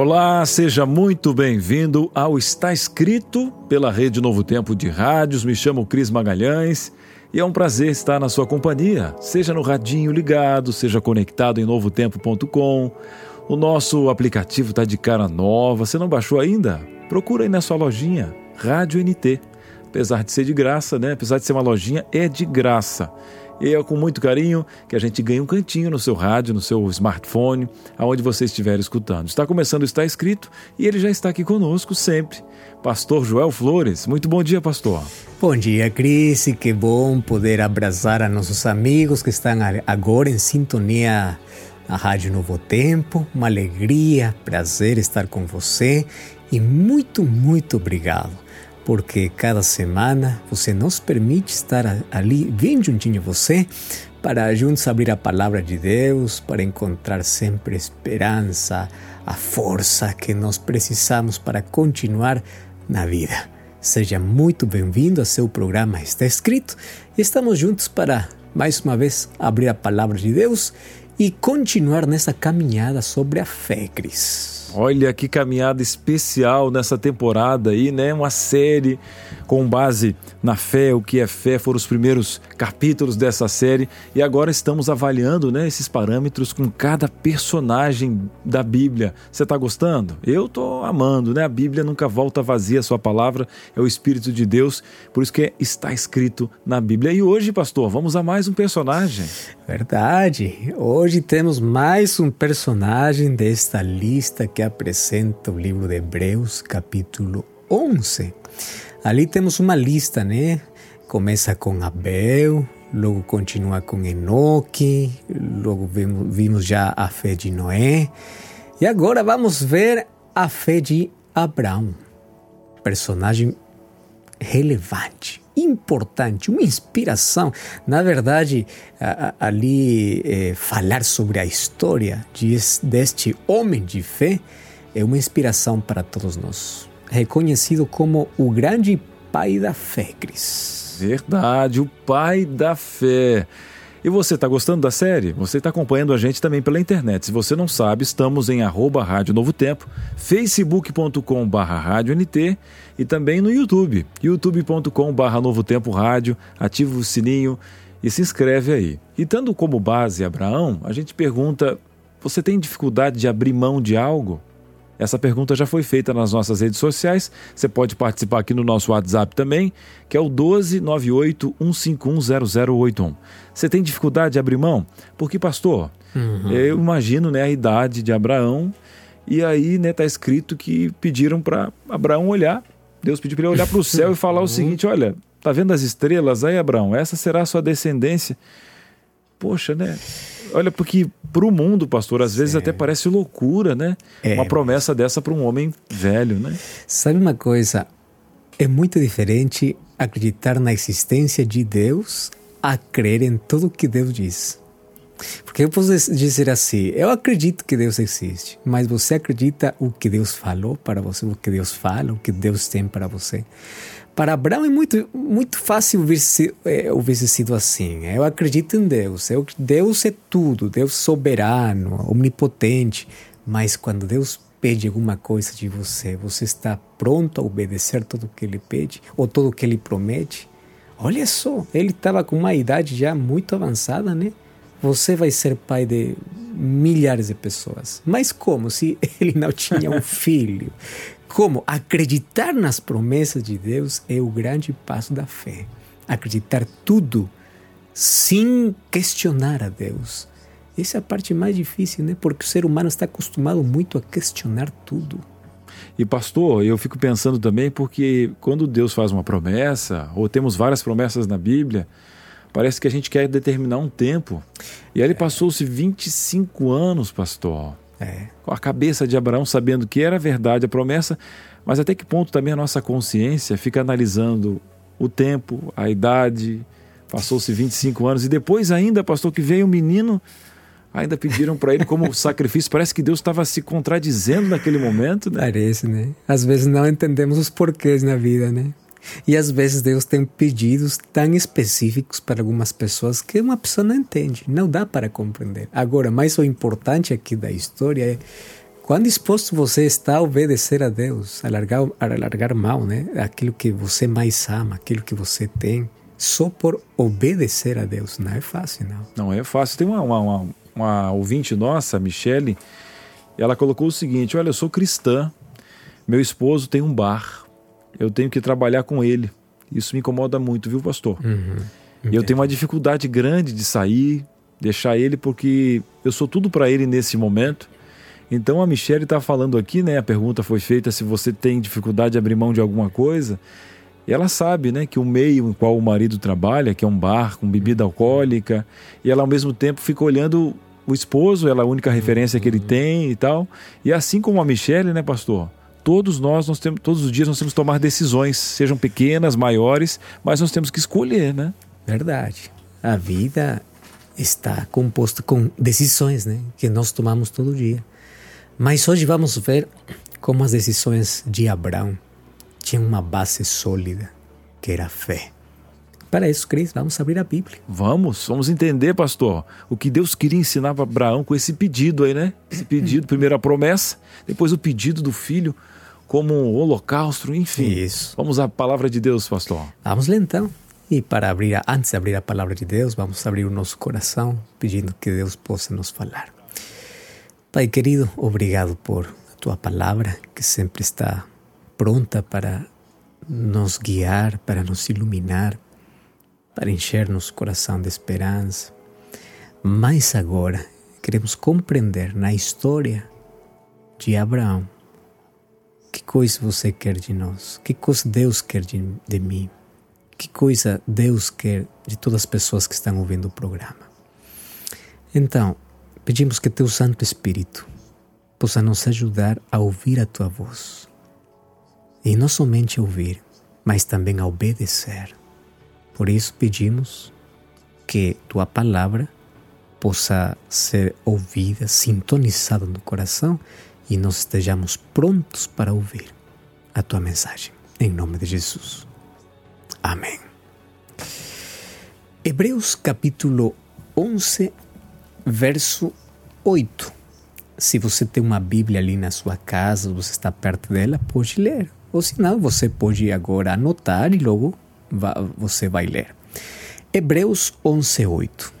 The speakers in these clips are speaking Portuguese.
Olá, seja muito bem-vindo ao Está Escrito pela Rede Novo Tempo de Rádios. Me chamo Cris Magalhães e é um prazer estar na sua companhia, seja no radinho ligado, seja conectado em novotempo.com. O nosso aplicativo está de cara nova. Você não baixou ainda? Procura aí na sua lojinha, Rádio NT. Apesar de ser de graça, né? Apesar de ser uma lojinha, é de graça. E é com muito carinho que a gente ganha um cantinho no seu rádio, no seu smartphone, aonde você estiver escutando. Está começando Está Escrito e ele já está aqui conosco sempre. Pastor Joel Flores. Muito bom dia, pastor. Bom dia, Cris. Que bom poder abraçar a nossos amigos que estão agora em sintonia na Rádio Novo Tempo. Uma alegria, prazer estar com você e muito, muito obrigado porque cada semana você nos permite estar ali bem juntinho você para juntos abrir a palavra de Deus, para encontrar sempre esperança, a força que nós precisamos para continuar na vida. Seja muito bem-vindo a seu programa Está Escrito. Estamos juntos para mais uma vez abrir a palavra de Deus e continuar nessa caminhada sobre a fé, Cris. Olha que caminhada especial nessa temporada aí, né? Uma série com base na fé, o que é fé, foram os primeiros capítulos dessa série e agora estamos avaliando, né, esses parâmetros com cada personagem da Bíblia. Você está gostando? Eu estou amando, né? A Bíblia nunca volta vazia, a sua palavra é o Espírito de Deus, por isso que está escrito na Bíblia. E hoje, pastor, vamos a mais um personagem. Verdade. Hoje temos mais um personagem desta lista que apresenta o livro de Hebreus, capítulo 11. Ali temos uma lista, né? Começa com Abel, logo continua com Enoque, logo vimos, já a fé de Noé. E agora vamos ver a fé de Abraão, personagem relevante, importante, uma inspiração. Na verdade, ali é, falar sobre a história de, deste homem de fé é uma inspiração para todos nós. Reconhecido como o grande pai da fé, Cris. Verdade, o pai da fé. E você está gostando da série? Você está acompanhando a gente também pela internet. Se você não sabe, estamos em arroba Rádio Novo Tempo, facebook.com barra e também no YouTube, youtube.com barra Novo Tempo Rádio. Ativa o sininho e se inscreve aí. E tendo como base Abraão, a gente pergunta, você tem dificuldade de abrir mão de algo? Essa pergunta já foi feita nas nossas redes sociais. Você pode participar aqui no nosso WhatsApp também, que é o 12981510081. Você tem dificuldade de abrir mão? Porque, pastor, uhum. eu imagino né, a idade de Abraão, e aí está né, tá escrito que pediram para Abraão olhar. Deus pediu para ele olhar para o céu e falar o seguinte: olha, tá vendo as estrelas aí, Abraão? Essa será a sua descendência. Poxa, né? Olha, porque para o mundo, pastor, às vezes até parece loucura, né? É, uma promessa dessa para um homem velho, né? Sabe uma coisa? É muito diferente acreditar na existência de Deus a crer em tudo o que Deus diz. Porque eu posso dizer assim: eu acredito que Deus existe, mas você acredita o que Deus falou para você, o que Deus fala, o que Deus tem para você? Para Abraão é muito, muito fácil ver se, é, sido assim. Eu acredito em Deus. Eu, Deus é tudo, Deus soberano, omnipotente. Mas quando Deus pede alguma coisa de você, você está pronto a obedecer tudo o que Ele pede ou tudo o que Ele promete? Olha só, ele estava com uma idade já muito avançada, né? Você vai ser pai de milhares de pessoas. Mas como se ele não tinha um filho? Como acreditar nas promessas de Deus é o grande passo da fé. Acreditar tudo sem questionar a Deus. Essa é a parte mais difícil, né? Porque o ser humano está acostumado muito a questionar tudo. E pastor, eu fico pensando também porque quando Deus faz uma promessa, ou temos várias promessas na Bíblia, parece que a gente quer determinar um tempo. E aí ele passou-se 25 anos, pastor É. Com a cabeça de Abraão, sabendo que era verdade a promessa, mas até que ponto também a nossa consciência fica analisando o tempo, a idade, passou-se 25 anos e depois ainda, pastor, que veio um menino, ainda pediram para ele como sacrifício. Parece que Deus estava se contradizendo naquele momento, né? Parece, né? Às vezes não entendemos os porquês na vida, né? E às vezes Deus tem pedidos tão específicos para algumas pessoas que uma pessoa não entende, não dá para compreender. Agora, mais o importante aqui da história é quão disposto você está a obedecer a Deus, a largar, a largar mal, né? Aquilo que você mais ama, aquilo que você tem, só por obedecer a Deus. Não é fácil, não. Não é fácil. Tem uma, uma, uma, ouvinte nossa, Michele, ela colocou o seguinte: Olha, eu sou cristã, meu esposo tem um bar eu tenho que trabalhar com ele. Isso me incomoda muito, viu, pastor? Uhum. E eu tenho uma dificuldade grande de sair, deixar ele, porque eu sou tudo para ele nesse momento. Então a Michelle está falando aqui, né? A pergunta foi feita se você tem dificuldade de abrir mão de alguma coisa. E ela sabe, né, que o meio em qual o marido trabalha, que é um bar com bebida alcoólica, e ela ao mesmo tempo fica olhando o esposo, ela é a única referência que ele tem e tal. E assim como a Michelle, né, pastor? Todos nós, nós temos, todos os dias nós temos que tomar decisões, sejam pequenas, maiores, mas nós temos que escolher, né? Verdade. A vida está composta com decisões, né, que nós tomamos todo dia. Mas hoje vamos ver como as decisões de Abraão tinham uma base sólida, que era a fé. Para isso, Cris, vamos abrir a Bíblia. Vamos, vamos entender, pastor, o que Deus queria ensinar para Abraão com esse pedido aí, né? Esse pedido, primeiro a promessa, depois o pedido do filho como um holocausto, enfim. Isso. Vamos à palavra de Deus, pastor. Vamos então. E para abrir, antes de abrir a palavra de Deus, vamos abrir o nosso coração, pedindo que Deus possa nos falar. Pai querido, obrigado por a tua palavra, que sempre está pronta para nos guiar, para nos iluminar, para encher nosso coração de esperança. Mas agora queremos compreender na história de Abraão que coisa você quer de nós? Que coisa Deus quer de, de mim? Que coisa Deus quer de todas as pessoas que estão ouvindo o programa? Então, pedimos que Teu Santo Espírito possa nos ajudar a ouvir a Tua voz. E não somente ouvir, mas também a obedecer. Por isso pedimos que Tua palavra possa ser ouvida, sintonizada no coração e nós estejamos prontos para ouvir a tua mensagem. Em nome de Jesus. Amém. Hebreus capítulo 11, verso 8. Se você tem uma Bíblia ali na sua casa, você está perto dela, pode ler. Ou se não, você pode agora anotar e logo você vai ler. Hebreus 11, 8.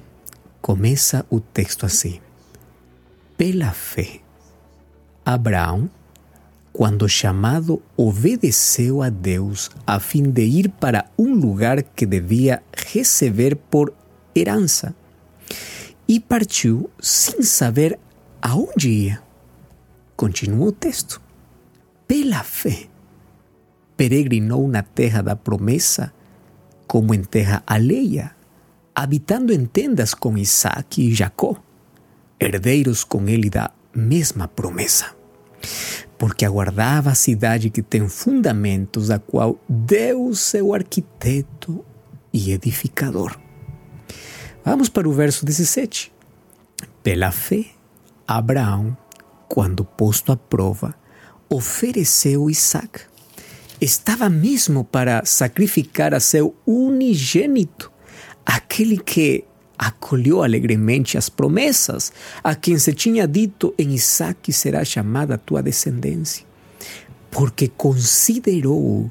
Começa o texto assim. Pela fé Abraão, quando chamado, obedeceu a Deus a fim de ir para um lugar que devia receber por herança. E partiu sem saber aonde ia. Continua o texto. Pela fé, peregrinou na terra da promessa, como em terra alheia, habitando em tendas com Isaac e Jacó, herdeiros com ele da mesma promessa porque aguardava a cidade que tem fundamentos, a qual Deus é o arquiteto e edificador. Vamos para o verso 17. Pela fé, Abraão, quando posto à prova, ofereceu Isaac. Estava mesmo para sacrificar a seu unigênito, aquele que acolheu alegremente as promessas a quem se tinha dito em Isaac será chamada tua descendência, porque considerou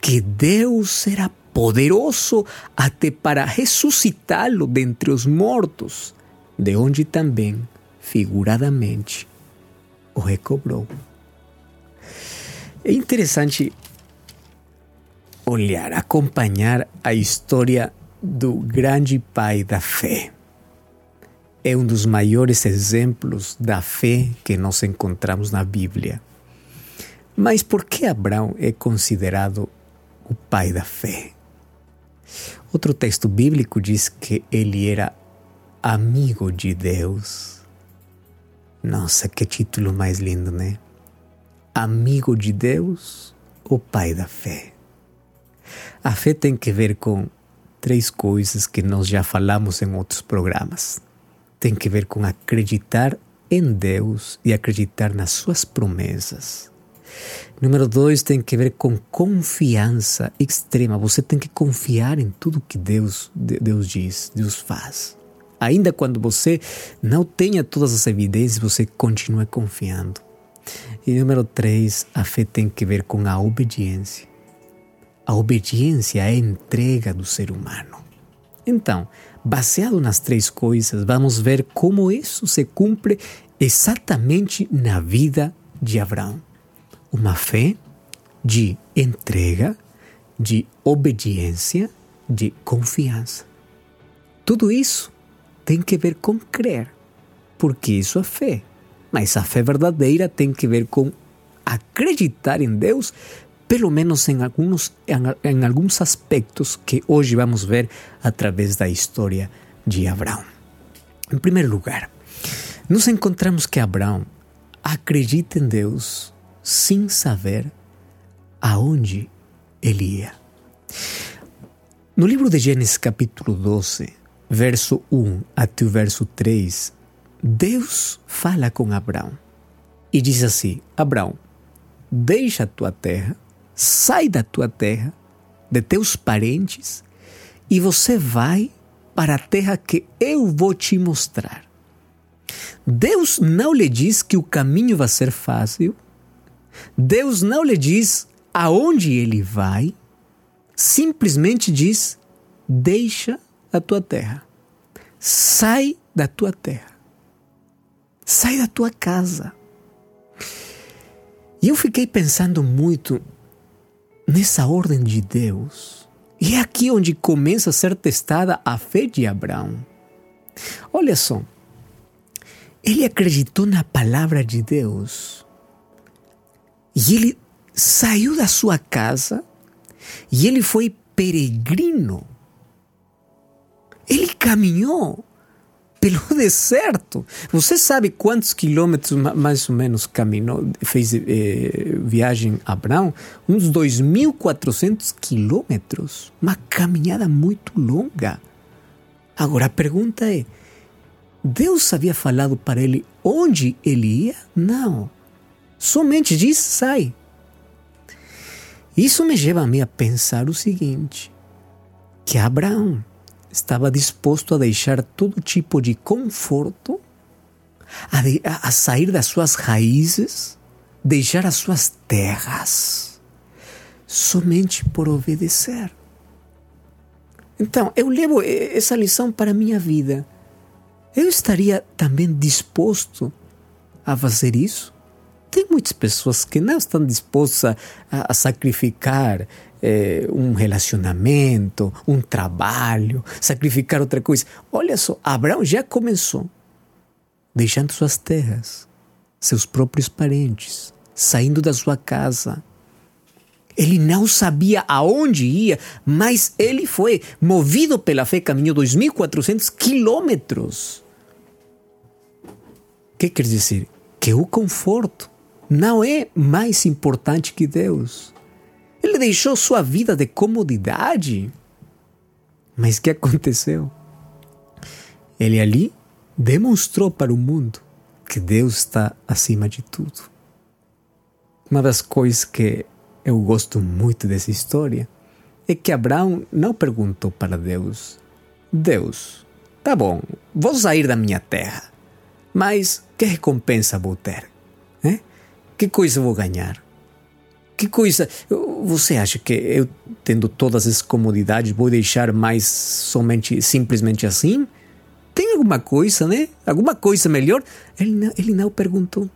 que Deus era poderoso até para ressuscitá-lo dentre os mortos, de onde também, figuradamente, o recobrou. É interessante olhar, acompanhar a história do grande pai da fé. É um dos maiores exemplos da fé que nós encontramos na Bíblia. Mas por que Abraão é considerado o pai da fé? Outro texto bíblico diz que ele era amigo de Deus. Nossa, que título mais lindo, né? Amigo de Deus, o Pai da fé. A fé tem que ver com três coisas que nós já falamos em outros programas. Tem que ver com acreditar em Deus e acreditar nas suas promessas. Número dois tem que ver com confiança extrema. Você tem que confiar em tudo que Deus, Deus diz, Deus faz. Ainda quando você não tenha todas as evidências, você continua confiando. E número três, a fé tem que ver com a obediência. A obediência é a entrega do ser humano. Então, baseado nas três coisas, vamos ver como isso se cumpre exatamente na vida de Abraão. Uma fé de entrega, de obediência, de confiança. Tudo isso tem que ver com crer, porque isso é fé. Mas a fé verdadeira tem que ver com acreditar em Deus, pelo menos em alguns, em, alguns aspectos que hoje vamos ver através da história de Abraão. Em primeiro lugar, nos encontramos que Abraão acredita em Deus sem saber aonde ele ia. No livro de Gênesis, capítulo 12, verso 1 até o verso 3, Deus fala com Abraão e diz assim: Abraão, deixa a tua terra, sai da tua terra, de teus parentes, e você vai para a terra que eu vou te mostrar. Deus não lhe diz que o caminho vai ser fácil, Deus não lhe diz aonde ele vai, simplesmente diz: deixa a tua terra. Sai da tua terra. Sai da tua casa. E eu fiquei pensando muito nessa ordem de Deus. E é aqui onde começa a ser testada a fé de Abraão. Olha só, ele acreditou na palavra de Deus. E ele saiu da sua casa e ele foi peregrino ele caminhou pelo deserto. Você sabe quantos quilômetros mais ou menos caminhou, fez eh, viagem a Abraão? Uns 2.400 quilômetros. Uma caminhada muito longa. Agora a pergunta é: Deus havia falado para ele onde ele ia? Não. Somente diz: sai. Isso me leva a mim a pensar o seguinte: que Abraão estava disposto a deixar todo tipo de conforto, a, de, a, sair das suas raízes, deixar as suas terras, somente por obedecer. Então, eu levo essa lição para a minha vida. Eu estaria também disposto a fazer isso? Tem muitas pessoas que não estão dispostas a, a sacrificar é, um relacionamento, um trabalho, sacrificar outra coisa. Olha só, Abraão já começou deixando suas terras, seus próprios parentes, saindo da sua casa. Ele não sabia aonde ia, mas ele foi movido pela fé, caminhou 2.400 quilômetros. O que quer dizer? Que o conforto não é mais importante que Deus. Ele deixou sua vida de comodidade. Mas o que aconteceu? Ele ali demonstrou para o mundo que Deus está acima de tudo. Uma das coisas que eu gosto muito dessa história é que Abraão não perguntou para Deus: Deus, tá bom, vou sair da minha terra, mas que recompensa vou ter? Que coisa vou ganhar? Que coisa. Você acha que eu, tendo todas essas comodidades, vou deixar mais somente, simplesmente assim? Tem alguma coisa, né? Alguma coisa melhor? Ele não, ele não perguntou.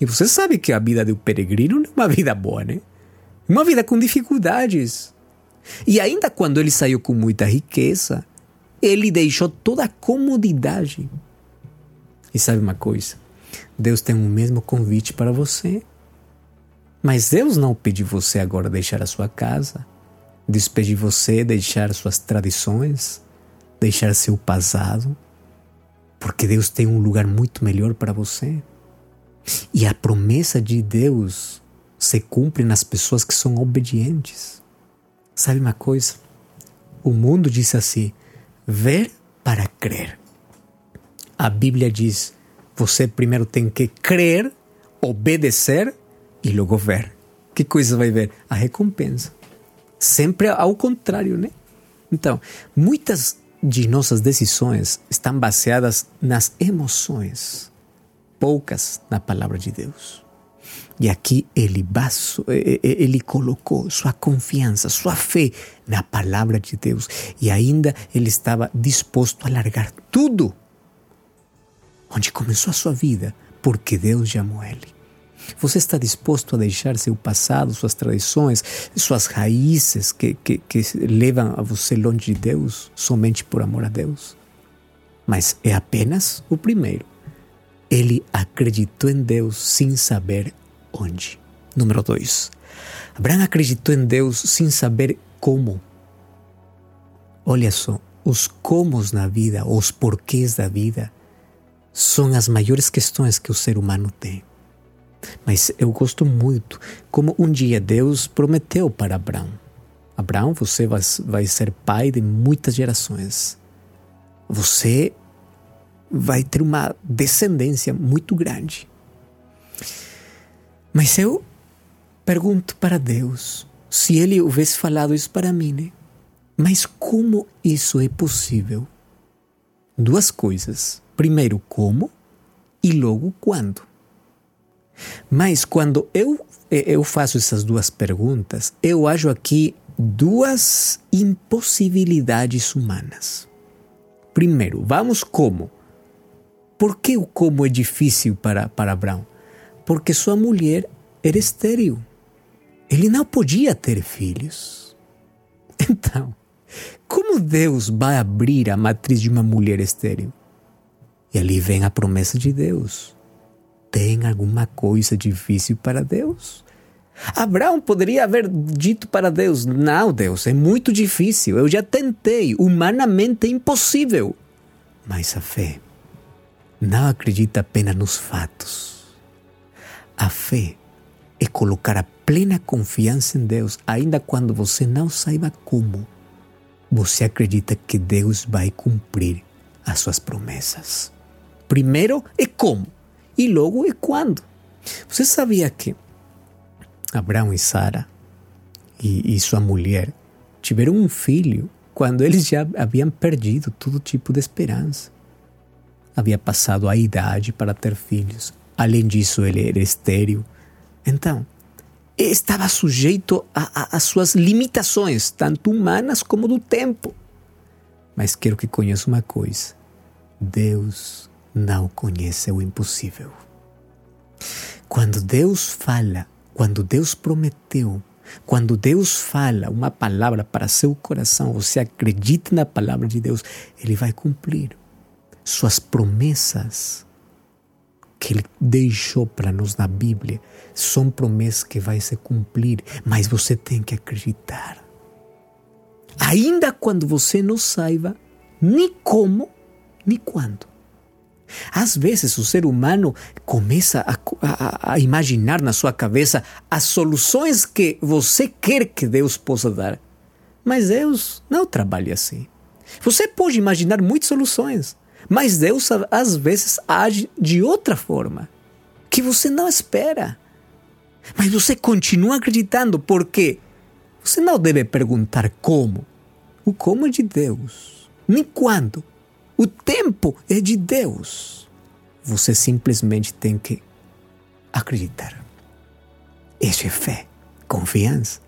E você sabe que a vida do peregrino não é uma vida boa, né? Uma vida com dificuldades. E ainda quando ele saiu com muita riqueza, ele deixou toda a comodidade. E sabe uma coisa? Deus tem o mesmo convite para você. Mas Deus não pediu você agora deixar a sua casa, despedir você, deixar suas tradições, deixar seu passado. Porque Deus tem um lugar muito melhor para você. E a promessa de Deus se cumpre nas pessoas que são obedientes. Sabe uma coisa? O mundo diz assim: ver para crer. A Bíblia diz: você primeiro tem que crer, obedecer e logo ver. Que coisa vai ver? A recompensa. Sempre ao contrário, né? Então, muitas de nossas decisões estão baseadas nas emoções, poucas na palavra de Deus. E aqui ele, baso, ele colocou sua confiança, sua fé na palavra de Deus. E ainda ele estava disposto a largar tudo onde começou a sua vida, porque Deus chamou ele. Você está disposto a deixar seu passado, suas tradições, suas raízes que, que, que levam a você longe de Deus, somente por amor a Deus? Mas é apenas o primeiro. Ele acreditou em Deus sem saber onde. Número dois. Abraão acreditou em Deus sem saber como. Olha só, os comos na vida, os porquês da vida, são as maiores questões que o ser humano tem. Mas eu gosto muito como um dia Deus prometeu para Abraão: Abraão, você vai, vai ser pai de muitas gerações. Você vai ter uma descendência muito grande. Mas eu pergunto para Deus se ele houvesse falado isso para mim, né? Mas como isso é possível? Duas coisas. Primeiro, como e logo quando. Mas quando eu, eu faço essas duas perguntas, eu acho aqui duas impossibilidades humanas. Primeiro, vamos como? Por que o como é difícil para, para Abraão? Porque sua mulher era estéril. Ele não podia ter filhos. Então, como Deus vai abrir a matriz de uma mulher estéril? E ali vem a promessa de Deus. Tem alguma coisa difícil para Deus? Abraão poderia haver dito para Deus: Não, Deus, é muito difícil, eu já tentei, humanamente é impossível. Mas a fé não acredita apenas nos fatos. A fé é colocar a plena confiança em Deus, ainda quando você não saiba como. Você acredita que Deus vai cumprir as suas promessas. Primeiro é como e logo é quando. Você sabia que Abraão e Sara e, e sua mulher tiveram um filho quando eles já haviam perdido todo tipo de esperança? Havia passado a idade para ter filhos. Além disso, ele era estéril. Então, estava sujeito às suas limitações, tanto humanas como do tempo. Mas quero que conheça uma coisa: Deus não conhece o impossível. Quando Deus fala, quando Deus prometeu, quando Deus fala uma palavra para seu coração, você acredita na palavra de Deus, Ele vai cumprir. Suas promessas que Ele deixou para nós na Bíblia são promessas que vai se cumprir, mas você tem que acreditar. Ainda quando você não saiba nem como, nem quando. Às vezes o ser humano começa a, a, a, imaginar na sua cabeça as soluções que você quer que Deus possa dar. Mas Deus não trabalha assim. Você pode imaginar muitas soluções, mas Deus às vezes age de outra forma, que você não espera. Mas você continua acreditando porque você não deve perguntar como. O como é de Deus, nem quando. O tempo é de Deus. Você simplesmente tem que acreditar. Isso é fé, confiança.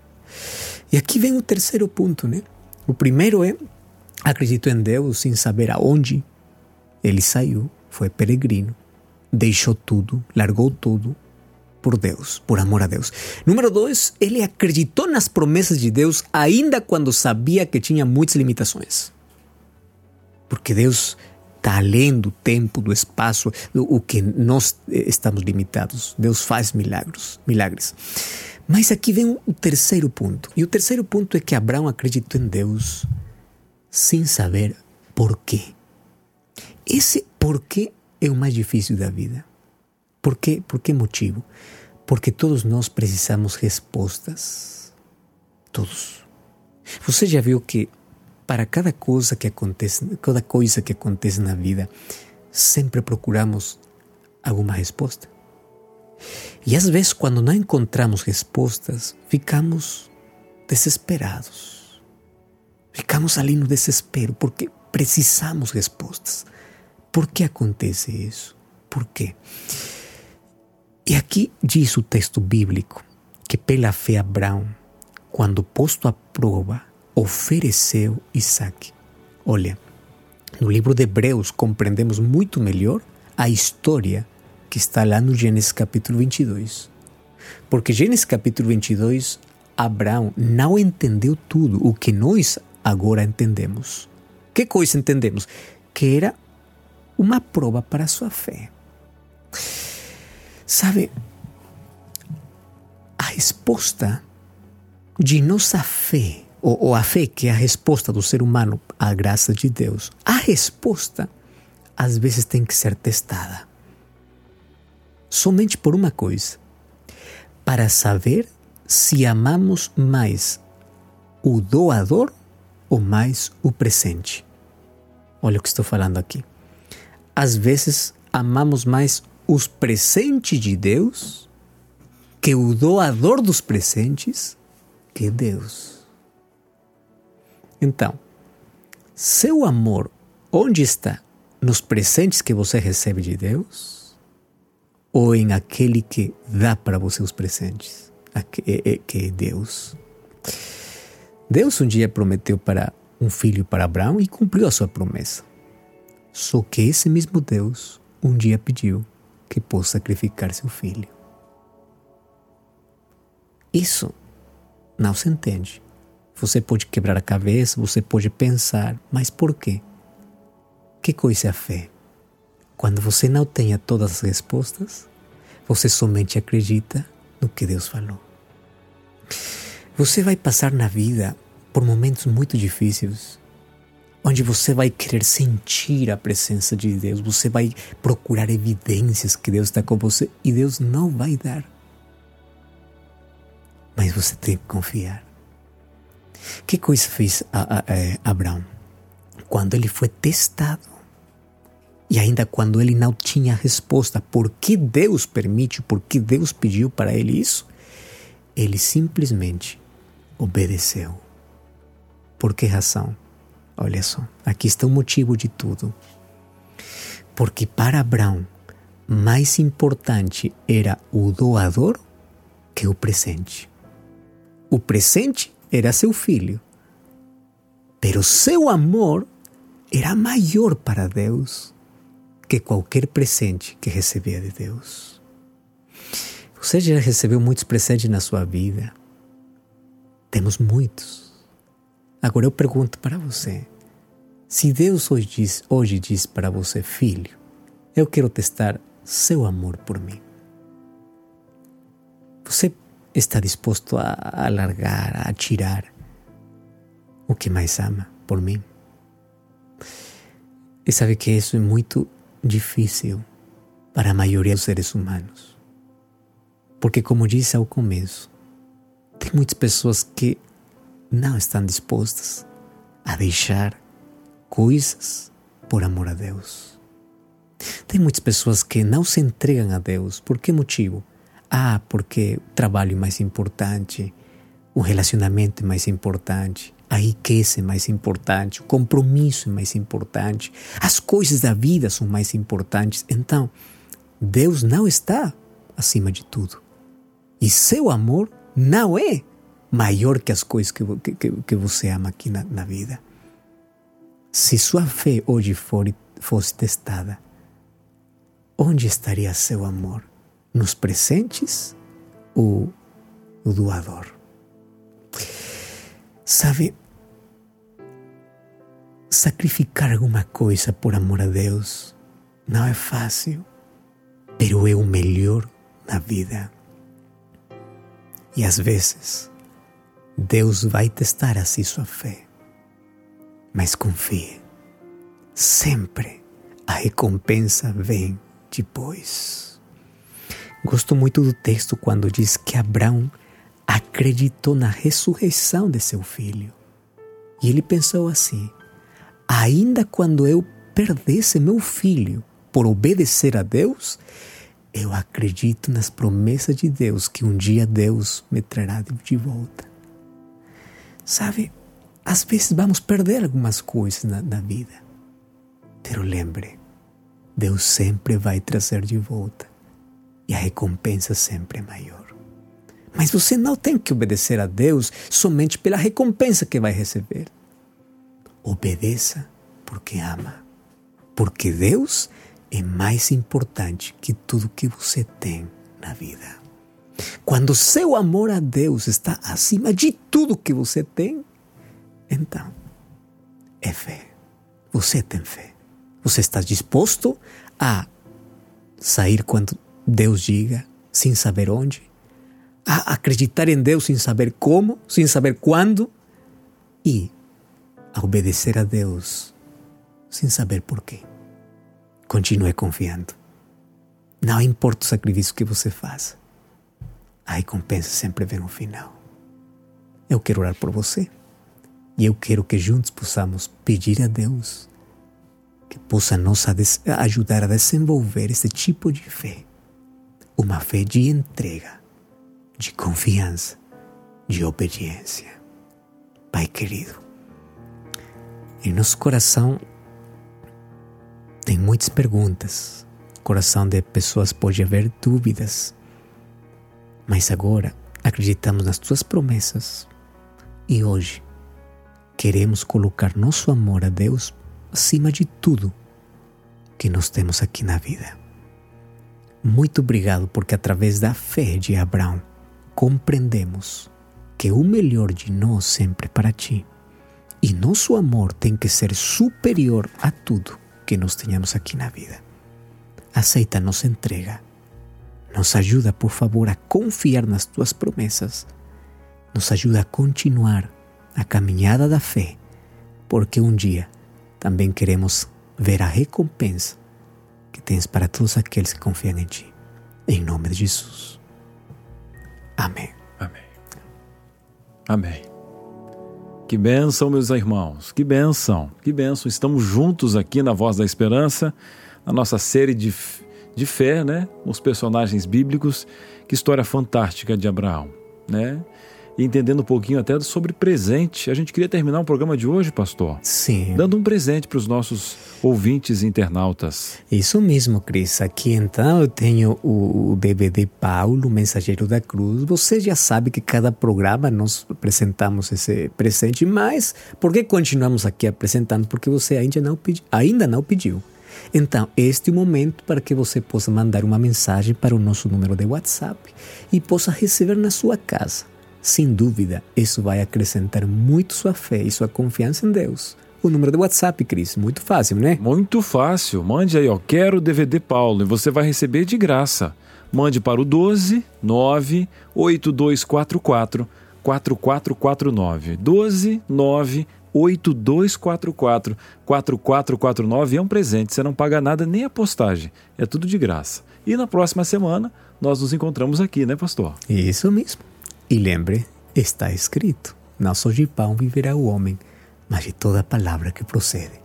E aqui vem o terceiro ponto, né? O primeiro é acredito em Deus sem saber aonde. Ele saiu, foi peregrino, deixou tudo, largou tudo por Deus, por amor a Deus. Número dois, ele acreditou nas promessas de Deus ainda quando sabia que tinha muitas limitações. Porque Deus está além do tempo, do espaço, o que nós eh, estamos limitados. Deus faz milagres, milagres. Mas aqui vem o terceiro ponto. E o terceiro ponto é que Abraão acreditou em Deus sem saber por quê. Esse Por que é o mais difícil da vida? Por que, por que motivo? Porque todos nós precisamos respostas. Todos. Você já viu que para cada coisa que acontece, cada coisa que acontece na vida, sempre procuramos alguma resposta? E às vezes, quando não encontramos respostas, ficamos desesperados. Ficamos ali no desespero porque precisamos respostas. Por que acontece isso? Por quê? E aqui diz o texto bíblico que pela fé Abraão, quando posto à prova, ofereceu Isaac. Olha, no livro de Hebreus compreendemos muito melhor a história que está lá no Gênesis capítulo 22. Porque Gênesis capítulo 22, Abraão não entendeu tudo o que nós agora entendemos. Que coisa entendemos? Que era uma prova para sua fé. Sabe, a resposta de nossa fé, ou, ou a fé que é a resposta do ser humano à graça de Deus, a resposta às vezes tem que ser testada somente por uma coisa: para saber se amamos mais o doador ou mais o presente. Olha o que estou falando aqui. Às vezes amamos mais os presentes de Deus que o doador dos presentes que Deus. Então, seu amor onde está? Nos presentes que você recebe de Deus? ou em aquele que dá para você os presentes, que é Deus. Deus um dia prometeu para um filho para Abraão e cumpriu a sua promessa. Só que esse mesmo Deus um dia pediu que possa sacrificar seu filho. Isso não se entende. Você pode quebrar a cabeça, você pode pensar, mas por quê? Que coisa é a fé? Quando você não tenha todas as respostas, você somente acredita no que Deus falou. Você vai passar na vida por momentos muito difíceis, onde você vai querer sentir a presença de Deus, você vai procurar evidências que Deus está com você e Deus não vai dar. Mas você tem que confiar. Que coisa fez a, a, a Abraão? Quando ele foi testado, e ainda quando ele não tinha resposta por que Deus permite, por que Deus pediu para ele isso, ele simplesmente obedeceu. Por que razão? Olha só, aqui está o motivo de tudo. Porque para Abraão, mais importante era o doador que o presente. O presente era seu filho, pero seu amor era maior para Deus que qualquer presente que recebia de Deus. Você já recebeu muitos presentes na sua vida? Temos muitos. Agora eu pergunto para você: se Deus hoje diz, hoje diz para você, filho, eu quero testar seu amor por mim, você está disposto a largar, a tirar o que mais ama por mim? E sabe que isso é muito difícil para a maioria dos seres humanos. Porque, como disse ao começo, tem muitas pessoas que não estão dispostas a deixar coisas por amor a Deus. Tem muitas pessoas que não se entregam a Deus. Por que motivo? Ah, porque o trabalho é mais importante, o relacionamento é mais importante, a riqueza é mais importante, o compromisso é mais importante, as coisas da vida são mais importantes. Então, Deus não está acima de tudo. E seu amor não é maior que as coisas que, que, que você ama aqui na, na, vida. Se sua fé hoje for, fosse testada, onde estaria seu amor? Nos presentes ou no doador? Sabe, sacrificar alguma coisa por amor a Deus não é fácil, pero é o melhor na vida. E às vezes, Deus vai testar assim sua fé. Mas confie, sempre a recompensa vem depois. Gosto muito do texto quando diz que Abraão acreditou na ressurreição de seu filho. E ele pensou assim: ainda quando eu perdesse meu filho por obedecer a Deus, eu acredito nas promessas de Deus que um dia Deus me trará de volta. Sabe, às vezes vamos perder algumas coisas na, na vida, mas lembre, Deus sempre vai trazer de volta e a recompensa sempre é maior. Mas você não tem que obedecer a Deus somente pela recompensa que vai receber. Obedeça porque ama. Porque Deus é mais importante que tudo que você tem na vida. Quando seu amor a Deus está acima de tudo que você tem, então é fé. Você tem fé. Você está disposto a sair quando Deus diga, sem saber onde? A acreditar em Deus sem saber como, sem saber quando? E a obedecer a Deus sem saber porquê. Continue confiando. Não importa o sacrifício que você faça, a recompensa sempre vem no final. Eu quero orar por você e eu quero que juntos possamos pedir a Deus que possa nos ajudar a desenvolver esse tipo de fé. Uma fé de entrega, de confiança, de obediência. Pai querido, em nosso coração tem muitas perguntas. Coração de pessoas pode haver dúvidas. Mas agora acreditamos nas tuas promessas. E hoje queremos colocar nosso amor a Deus acima de tudo que nós temos aqui na vida. Muito obrigado porque através da fé de Abraão compreendemos que o melhor de nós sempre é para ti. E nosso amor tem que ser superior a tudo que nós tenhamos aqui na vida. Aceita nossa entrega. Nos ajuda, por favor, a confiar nas tuas promessas. Nos ajuda a continuar a caminhada da fé, porque um dia também queremos ver a recompensa que tens para todos aqueles que confiam em ti. Em nome de Jesus. Amém. Amém. Amém. Que bênção, meus irmãos, que bênção, que bênção. Estamos juntos aqui na Voz da Esperança, na nossa série de, de fé, né? Os personagens bíblicos. Que história fantástica de Abraão, né? E entendendo um pouquinho até sobre presente. A gente queria terminar o programa de hoje, pastor. Sim. Dando um presente para os nossos ouvintes e internautas. Isso mesmo, Cris. Aqui então eu tenho o DVD Paulo, Mensageiro da Cruz. Você já sabe que cada programa nós apresentamos esse presente, mas por que continuamos aqui apresentando? Porque você ainda não, pedi, ainda não pediu. Então, este é o momento para que você possa mandar uma mensagem para o nosso número de WhatsApp e possa receber na sua casa sem dúvida, isso vai acrescentar muito sua fé e sua confiança em Deus. O número do WhatsApp, Cris, muito fácil, né? Muito fácil. Mande aí, ó, quero DVD Paulo e você vai receber de graça. Mande para o 12 9 8244 4449. 12 9 8244 4449 é um presente, você não paga nada nem a postagem, é tudo de graça. E na próxima semana nós nos encontramos aqui, né, pastor? Isso mesmo. E lembre, está escrito: não só de pão viverá o homem, mas de toda palavra que procede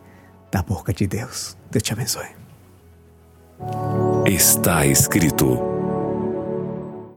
da boca de Deus. Deus te abençoe. Está escrito